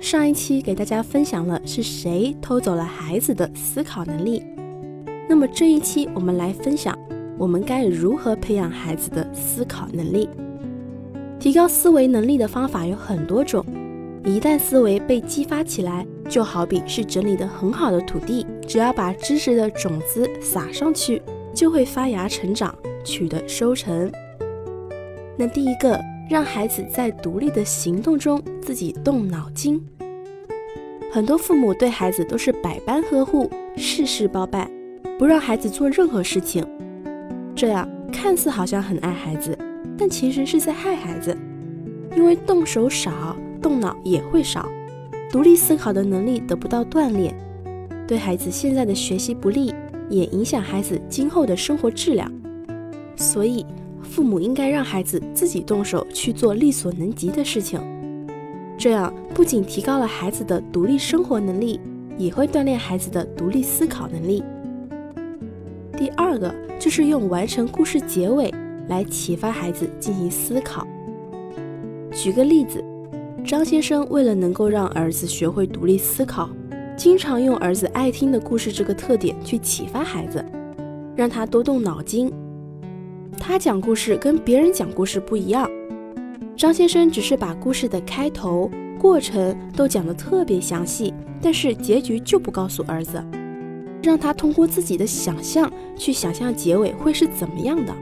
上一期给大家分享了是谁偷走了孩子的思考能力，那么这一期我们来分享我们该如何培养孩子的思考能力。提高思维能力的方法有很多种，一旦思维被激发起来，就好比是整理的很好的土地，只要把知识的种子撒上去，就会发芽成长，取得收成。那第一个。让孩子在独立的行动中自己动脑筋。很多父母对孩子都是百般呵护，事事包办，不让孩子做任何事情。这样看似好像很爱孩子，但其实是在害孩子。因为动手少，动脑也会少，独立思考的能力得不到锻炼，对孩子现在的学习不利，也影响孩子今后的生活质量。所以。父母应该让孩子自己动手去做力所能及的事情，这样不仅提高了孩子的独立生活能力，也会锻炼孩子的独立思考能力。第二个就是用完成故事结尾来启发孩子进行思考。举个例子，张先生为了能够让儿子学会独立思考，经常用儿子爱听的故事这个特点去启发孩子，让他多动脑筋。他讲故事跟别人讲故事不一样，张先生只是把故事的开头、过程都讲得特别详细，但是结局就不告诉儿子，让他通过自己的想象去想象结尾会是怎么样的，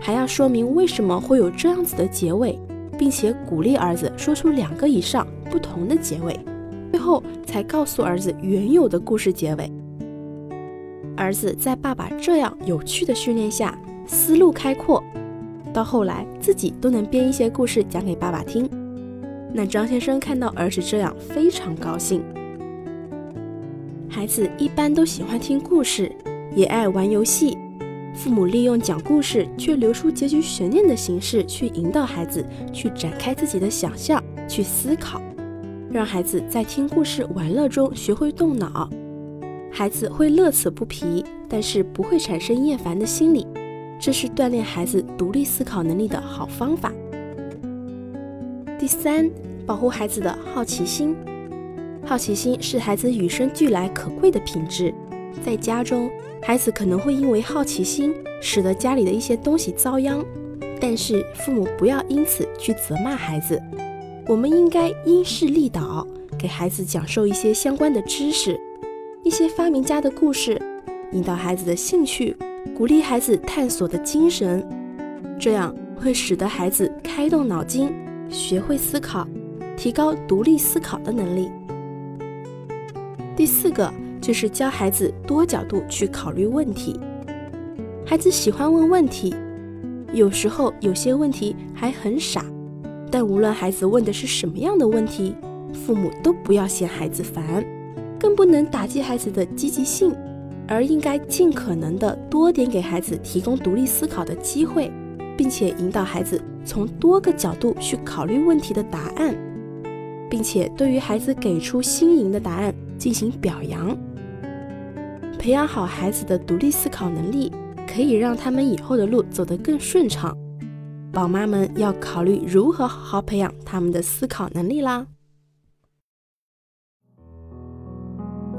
还要说明为什么会有这样子的结尾，并且鼓励儿子说出两个以上不同的结尾，最后才告诉儿子原有的故事结尾。儿子在爸爸这样有趣的训练下。思路开阔，到后来自己都能编一些故事讲给爸爸听。那张先生看到儿子这样，非常高兴。孩子一般都喜欢听故事，也爱玩游戏。父母利用讲故事却留出结局悬念的形式，去引导孩子去展开自己的想象，去思考，让孩子在听故事玩乐中学会动脑。孩子会乐此不疲，但是不会产生厌烦的心理。这是锻炼孩子独立思考能力的好方法。第三，保护孩子的好奇心。好奇心是孩子与生俱来可贵的品质。在家中，孩子可能会因为好奇心，使得家里的一些东西遭殃。但是，父母不要因此去责骂孩子。我们应该因势利导，给孩子讲授一些相关的知识，一些发明家的故事，引导孩子的兴趣。鼓励孩子探索的精神，这样会使得孩子开动脑筋，学会思考，提高独立思考的能力。第四个就是教孩子多角度去考虑问题。孩子喜欢问问题，有时候有些问题还很傻，但无论孩子问的是什么样的问题，父母都不要嫌孩子烦，更不能打击孩子的积极性。而应该尽可能的多点给孩子提供独立思考的机会，并且引导孩子从多个角度去考虑问题的答案，并且对于孩子给出新颖的答案进行表扬。培养好孩子的独立思考能力，可以让他们以后的路走得更顺畅。宝妈们要考虑如何好好培养他们的思考能力啦。